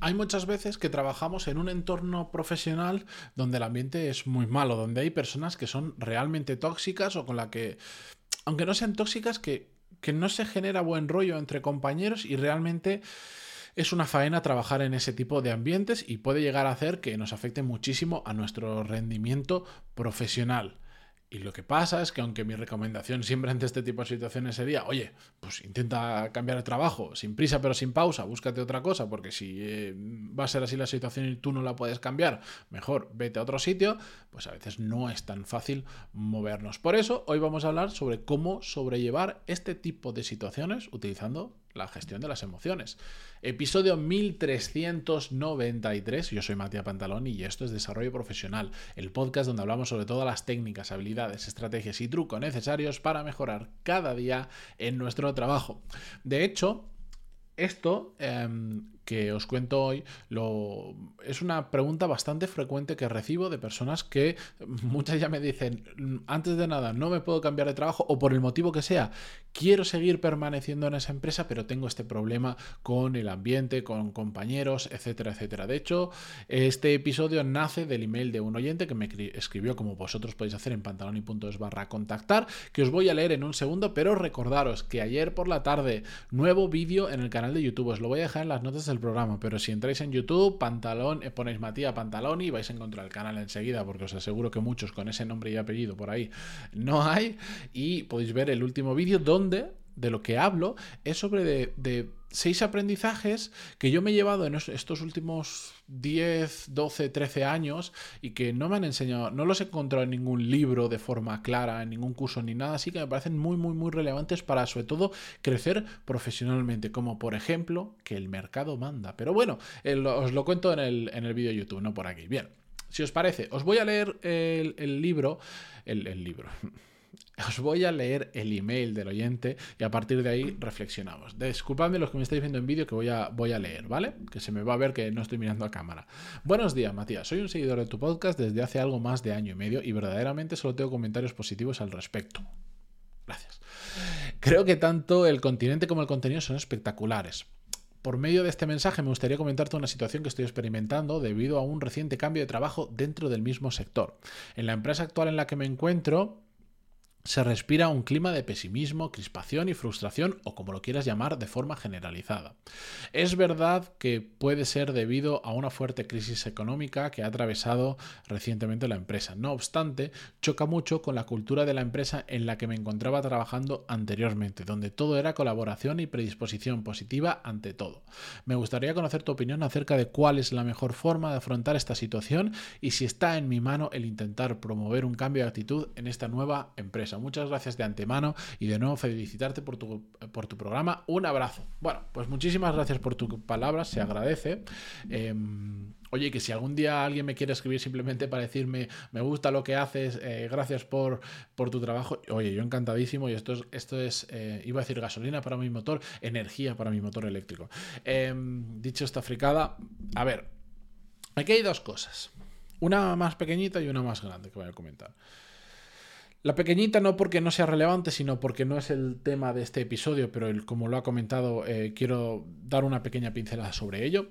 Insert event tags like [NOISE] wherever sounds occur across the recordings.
hay muchas veces que trabajamos en un entorno profesional donde el ambiente es muy malo, donde hay personas que son realmente tóxicas o con la que, aunque no sean tóxicas, que, que no se genera buen rollo entre compañeros y realmente es una faena trabajar en ese tipo de ambientes y puede llegar a hacer que nos afecte muchísimo a nuestro rendimiento profesional. Y lo que pasa es que aunque mi recomendación siempre ante este tipo de situaciones sería, oye, pues intenta cambiar de trabajo, sin prisa pero sin pausa, búscate otra cosa, porque si eh, va a ser así la situación y tú no la puedes cambiar, mejor vete a otro sitio, pues a veces no es tan fácil movernos. Por eso hoy vamos a hablar sobre cómo sobrellevar este tipo de situaciones utilizando la gestión de las emociones. Episodio 1393. Yo soy Matías Pantaloni y esto es Desarrollo Profesional, el podcast donde hablamos sobre todas las técnicas, habilidades, estrategias y trucos necesarios para mejorar cada día en nuestro trabajo. De hecho, esto em, que os cuento hoy lo, es una pregunta bastante frecuente que recibo de personas que [LAUGHS] muchas ya me dicen, antes de nada, no me puedo cambiar de trabajo o por el motivo que sea, quiero seguir permaneciendo en esa empresa, pero tengo este problema con el ambiente, con compañeros, etcétera, etcétera. De hecho, este episodio nace del email de un oyente que me escribió, como vosotros podéis hacer en pantaloni.es barra contactar, que os voy a leer en un segundo, pero recordaros que ayer por la tarde, nuevo vídeo en el canal de YouTube, os lo voy a dejar en las notas del programa, pero si entráis en YouTube, pantalón, eh, ponéis Matías Pantaloni, vais a encontrar el canal enseguida, porque os aseguro que muchos con ese nombre y apellido por ahí no hay, y podéis ver el último vídeo donde de lo que hablo es sobre de, seis aprendizajes que yo me he llevado en estos últimos 10, 12, 13 años y que no me han enseñado, no los he encontrado en ningún libro de forma clara, en ningún curso ni nada, así que me parecen muy, muy, muy relevantes para sobre todo crecer profesionalmente, como por ejemplo que el mercado manda. Pero bueno, eh, os lo cuento en el, en el vídeo YouTube, no por aquí. Bien, si os parece, os voy a leer el, libro, el libro. [LAUGHS] [LAUGHS] Os voy a leer el email del oyente y a partir de ahí reflexionamos. Disculpadme los que me estáis viendo en vídeo que voy a, voy a leer, ¿vale? Que se me va a ver que no estoy mirando a cámara. Buenos días, Matías. Soy un seguidor de tu podcast desde hace algo más de año y medio y verdaderamente solo tengo comentarios positivos al respecto. Gracias. Creo que tanto el continente como el contenido son espectaculares. Por medio de este mensaje me gustaría comentarte una situación que estoy experimentando debido a un reciente cambio de trabajo dentro del mismo sector. En la empresa actual en la que me encuentro, se respira un clima de pesimismo, crispación y frustración, o como lo quieras llamar, de forma generalizada. Es verdad que puede ser debido a una fuerte crisis económica que ha atravesado recientemente la empresa. No obstante, choca mucho con la cultura de la empresa en la que me encontraba trabajando anteriormente, donde todo era colaboración y predisposición positiva ante todo. Me gustaría conocer tu opinión acerca de cuál es la mejor forma de afrontar esta situación y si está en mi mano el intentar promover un cambio de actitud en esta nueva empresa. Muchas gracias de antemano y de nuevo felicitarte por tu, por tu programa. Un abrazo. Bueno, pues muchísimas gracias por tus palabras, se agradece. Em, oye, que si algún día alguien me quiere escribir simplemente para decirme me gusta lo que haces, eh, gracias por, por tu trabajo, oye, yo encantadísimo y esto es, esto es eh, iba a decir gasolina para mi motor, energía para mi motor eléctrico. Em, dicho esta fricada, a ver, aquí hay dos cosas. Una más pequeñita y una más grande que voy a comentar. La pequeñita no porque no sea relevante, sino porque no es el tema de este episodio, pero como lo ha comentado, eh, quiero dar una pequeña pincelada sobre ello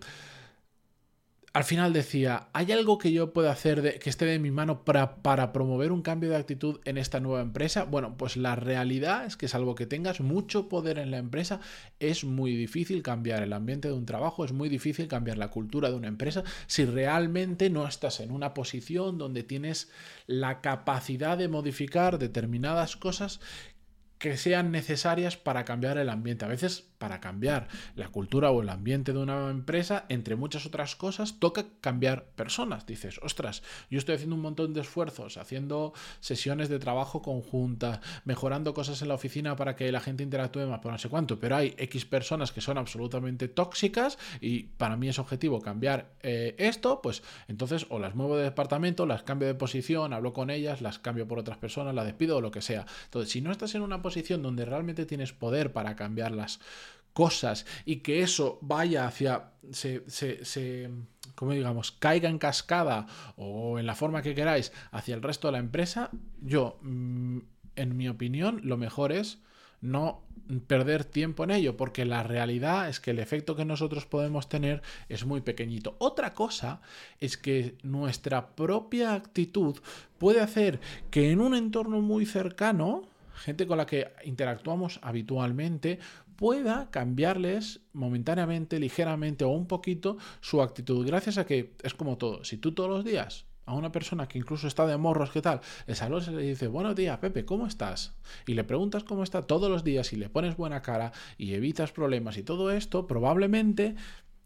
al final decía, ¿hay algo que yo pueda hacer de, que esté de mi mano para, para, promover un cambio de actitud en esta nueva empresa? Bueno, pues la realidad es que salvo que tengas mucho poder en la empresa, es muy difícil cambiar el ambiente de un trabajo, es muy difícil cambiar la cultura de una empresa si realmente no estás en una posición donde tienes la capacidad de modificar determinadas cosas que sean necesarias para cambiar el ambiente. A veces para cambiar la cultura o el ambiente de una empresa, entre muchas otras cosas, toca cambiar personas. Dices, ostras, yo estoy haciendo un montón de esfuerzos, haciendo sesiones de trabajo conjunta, mejorando cosas en la oficina para que la gente interactúe más, por no sé cuánto, pero hay X personas que son absolutamente tóxicas y para mí es objetivo cambiar eh, esto, pues entonces o las muevo de departamento, las cambio de posición, hablo con ellas, las cambio por otras personas, las despido o lo que sea. Entonces, si no estás en una posición donde realmente tienes poder para cambiarlas, cosas y que eso vaya hacia, se, se, como digamos, caiga en cascada o en la forma que queráis hacia el resto de la empresa, yo, mm, en mi opinión, lo mejor es no perder tiempo en ello, porque la realidad es que el efecto que nosotros podemos tener es muy pequeñito. Otra cosa es que nuestra propia actitud puede hacer que en un entorno muy cercano, gente con la que interactuamos habitualmente, pueda cambiarles momentáneamente, ligeramente o un poquito su actitud. Gracias a que es como todo. Si tú todos los días a una persona que incluso está de morros, ¿qué tal? Le saludas y le dice, buenos días, Pepe, ¿cómo estás? Y le preguntas cómo está todos los días y le pones buena cara y evitas problemas y todo esto, probablemente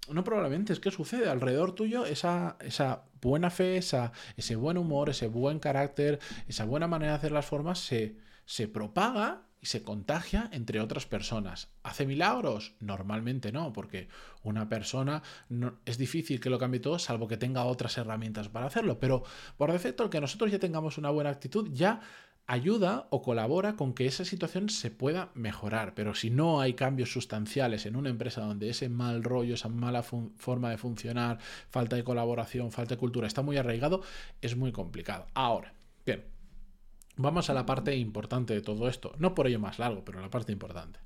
no probablemente, es que sucede alrededor tuyo esa, esa buena fe, esa, ese buen humor, ese buen carácter, esa buena manera de hacer las formas se, se propaga y se contagia entre otras personas. ¿Hace milagros? Normalmente no, porque una persona no, es difícil que lo cambie todo salvo que tenga otras herramientas para hacerlo. Pero por defecto, el que nosotros ya tengamos una buena actitud ya ayuda o colabora con que esa situación se pueda mejorar. Pero si no hay cambios sustanciales en una empresa donde ese mal rollo, esa mala forma de funcionar, falta de colaboración, falta de cultura está muy arraigado, es muy complicado. Ahora, bien, Vamos a la parte importante de todo esto. No por ello más largo, pero la parte importante.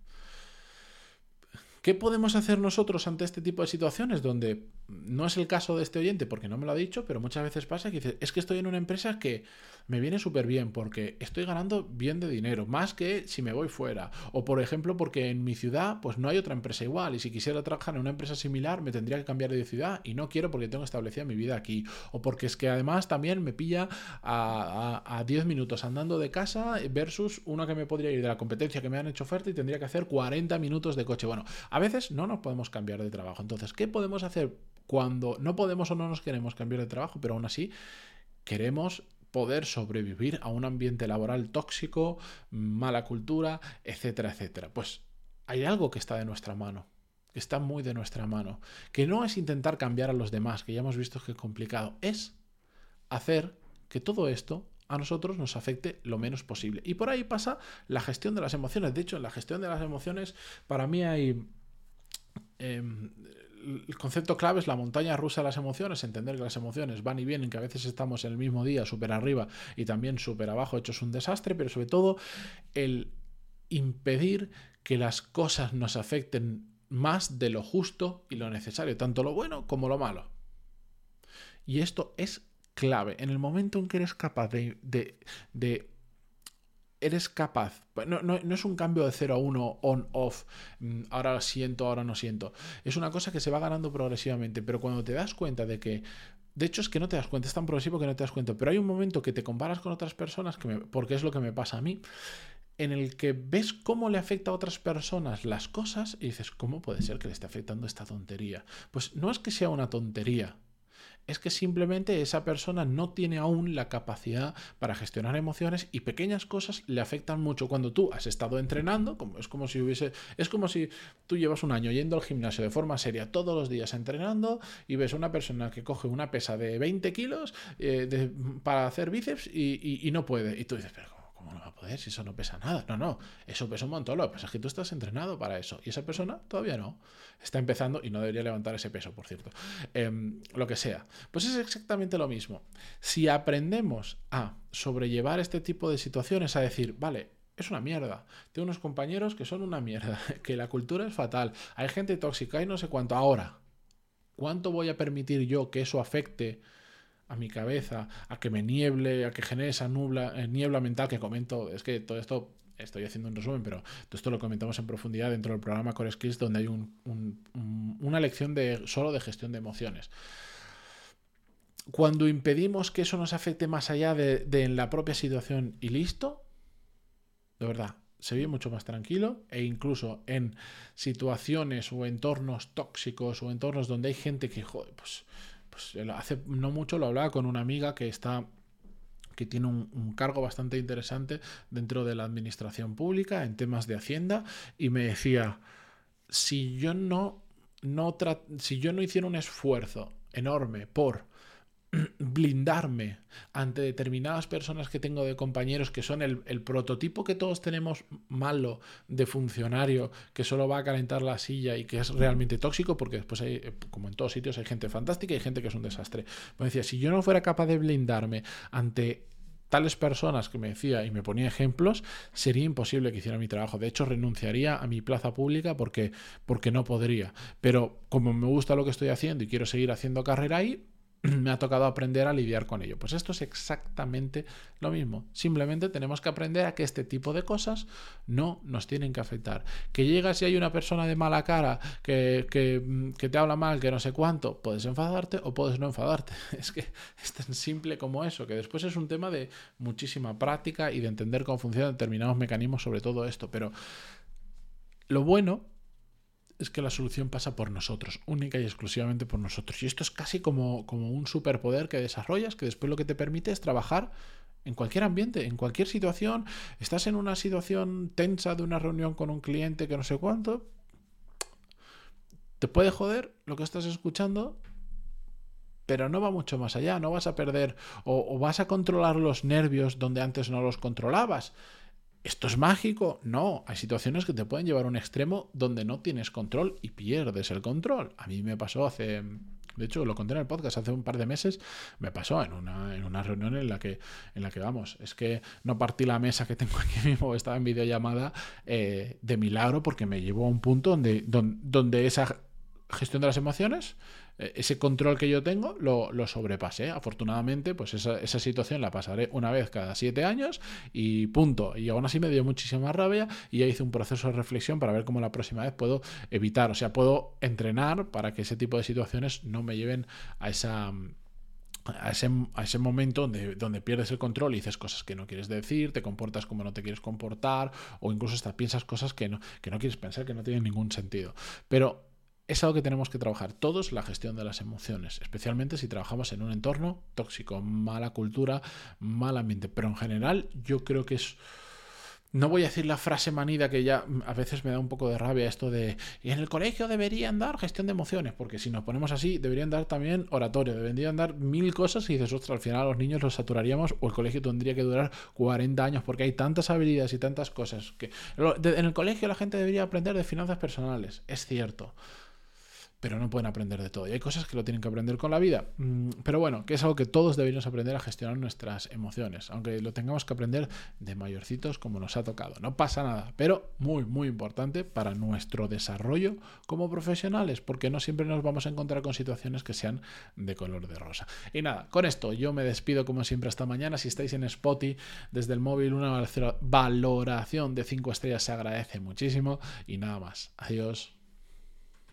¿Qué podemos hacer nosotros ante este tipo de situaciones donde no es el caso de este oyente porque no me lo ha dicho, pero muchas veces pasa que dice, es que estoy en una empresa que me viene súper bien porque estoy ganando bien de dinero, más que si me voy fuera. O por ejemplo, porque en mi ciudad pues no hay otra empresa igual y si quisiera trabajar en una empresa similar me tendría que cambiar de ciudad y no quiero porque tengo establecida mi vida aquí. O porque es que además también me pilla a, 10 minutos andando de casa versus una que me podría ir de la competencia que me han hecho oferta y tendría que hacer 40 minutos de coche. Bueno, a veces no nos podemos cambiar de trabajo. Entonces, ¿qué podemos hacer cuando no podemos o no nos queremos cambiar de trabajo, pero aún así queremos poder sobrevivir a un ambiente laboral tóxico, mala cultura, etcétera, etcétera. Pues hay algo que está de nuestra mano, que está muy de nuestra mano, que no es intentar cambiar a los demás, que ya hemos visto que es complicado, es hacer que todo esto a nosotros nos afecte lo menos posible. Y por ahí pasa la gestión de las emociones. De hecho, en la gestión de las emociones, para mí hay... Em, el concepto clave es la montaña rusa de las emociones, entender que las emociones van y vienen, que a veces estamos en el mismo día súper arriba y también súper abajo, hecho es un desastre, pero sobre todo el impedir que las cosas nos afecten más de lo justo y lo necesario, tanto lo bueno como lo malo. Y esto es clave. En el momento en que eres capaz de, de eres capaz, no, no, es un cambio de 0 a 1, on-off, mm, ahora siento, ahora no siento, es una cosa que se va ganando progresivamente, pero cuando te das cuenta de que, de hecho es que no te das cuenta, es tan progresivo que no te das cuenta, pero hay un momento que te comparas con otras personas, que porque es lo que me pasa a mí, en el que ves cómo le afecta a otras personas las cosas y dices, ¿cómo puede ser que le esté afectando esta tontería? Pues no es que sea una tontería, es que simplemente esa persona no tiene aún la capacidad para gestionar emociones y pequeñas cosas le afectan mucho. Cuando tú has estado entrenando, como, es como si hubiese, es como si tú llevas un año yendo al gimnasio de forma seria todos los días entrenando y ves a una persona que coge una pesa de 20 kilos eh, para hacer bíceps y, y, no puede. Y tú dices, pero ¿cómo no va a poder si eso no pesa nada? No, no, eso pesa un montón. Lo que pasa es que tú estás entrenado para eso y esa persona todavía no. Está empezando y no debería levantar ese peso, por cierto. Em, lo que sea. Pues es exactamente lo mismo. Si aprendemos a sobrellevar este tipo de situaciones, a decir, vale, es una mierda. Tengo unos compañeros que son una mierda, [LAUGHS] que la cultura es fatal, hay gente tóxica y no sé cuánto. Ahora, ¿cuánto voy a permitir yo que eso afecte a mi cabeza, a que me nieble, a que genere esa nubla, eh, niebla mental que comento. Es que todo esto estoy haciendo un resumen, pero todo esto lo comentamos en profundidad dentro del programa Core Skills, donde hay una lección de, solo de gestión de emociones. Cuando impedimos que eso nos afecte más allá de, de la propia situación y listo, de verdad, se vive mucho más tranquilo e incluso en situaciones o entornos tóxicos o entornos donde hay gente que, joder, pues pues, hace no mucho lo hablaba con una amiga que está que tiene un, cargo bastante interesante dentro de la administración pública en temas de hacienda y me decía si yo no, no si yo no hiciera un esfuerzo enorme por [CLEARS THROAT] blindarme ante determinadas personas que tengo de compañeros que son el, prototipo que todos tenemos malo de funcionario que solo va a calentar la silla y que es realmente tóxico porque después hay, eh, como en todos sitios, hay gente fantástica y hay gente que es un desastre. Me decía, si yo no fuera capaz de blindarme ante tales personas que me decía y me ponía ejemplos, sería imposible que hiciera mi trabajo. De hecho, renunciaría a mi plaza pública porque, porque no podría. Pero como me gusta lo que estoy haciendo y quiero seguir haciendo carrera ahí, [CLEARS THROAT] me ha tocado aprender a lidiar con ello. Pues esto es exactamente lo mismo. Simplemente tenemos que aprender a que este tipo de cosas no nos tienen que afectar. Que llegas y hay una persona de mala cara que, que, te habla mal, que no sé cuánto, puedes enfadarte o puedes no enfadarte. [LAUGHS] Es que es tan simple como eso, que después es un tema de muchísima práctica y de entender cómo funcionan determinados mecanismos sobre todo esto. Pero lo bueno es que la solución pasa por nosotros, única y exclusivamente por nosotros. Y esto es casi como, como un superpoder que desarrollas, que después lo que te permite es trabajar en cualquier ambiente, en cualquier situación. Estás en una situación tensa de una reunión con un cliente que no sé cuánto. Te puede joder lo que estás escuchando, pero no va mucho más allá. No vas a perder o, o vas a controlar los nervios donde antes no los controlabas. ¿Esto es mágico? No, hay situaciones que te pueden llevar a un extremo donde no tienes control y pierdes el control. A mí me pasó hace, de hecho lo conté en el podcast hace un par de meses, me pasó en una, en una reunión en la, que, en la que, vamos, es que no partí la mesa que tengo aquí [LAUGHS] mismo, estaba en videollamada eh, de milagro porque me llevó a un punto donde, donde esa gestión de las emociones eh, ese control que yo tengo lo, lo sobrepasé. Afortunadamente, pues esa, esa, situación la pasaré una vez cada siete años y punto. Y aún así me dio muchísima rabia y ya hice un proceso de reflexión para ver cómo la próxima vez puedo evitar, o sea, puedo entrenar para que ese tipo de situaciones no me lleven a esa... A ese, a ese, momento donde, donde, pierdes el control y dices cosas que no quieres decir, te comportas como no te quieres comportar, o incluso hasta piensas cosas que no, que no quieres pensar, que no tienen ningún sentido. Pero es algo que tenemos que trabajar todos, la gestión de las emociones, especialmente si trabajamos en un entorno tóxico, mala cultura, mal ambiente. Pero en general yo creo que es... No voy a decir la frase manida que ya a veces me da un poco de rabia esto de y en el colegio deberían dar gestión de emociones, porque si nos ponemos así, deberían dar también oratorio, deberían dar mil cosas y dices, ostras, al final a los niños los saturaríamos o el colegio tendría que durar 40 años porque hay tantas habilidades y tantas cosas que en el colegio la gente debería aprender de finanzas personales, es cierto pero no pueden aprender de todo. Y hay cosas que lo tienen que aprender con la vida. Mm, pero bueno, que es algo que todos deberíamos aprender a gestionar nuestras emociones, aunque lo tengamos que aprender de mayorcitos como nos ha tocado. No pasa nada, pero muy, muy importante para nuestro desarrollo como profesionales, porque no siempre nos vamos a encontrar con situaciones que sean de color de rosa. Y nada, con esto yo me despido como siempre hasta mañana. Si estáis en Spotify desde el móvil, una valoración de 5 estrellas se agradece muchísimo. Y nada más. Adiós.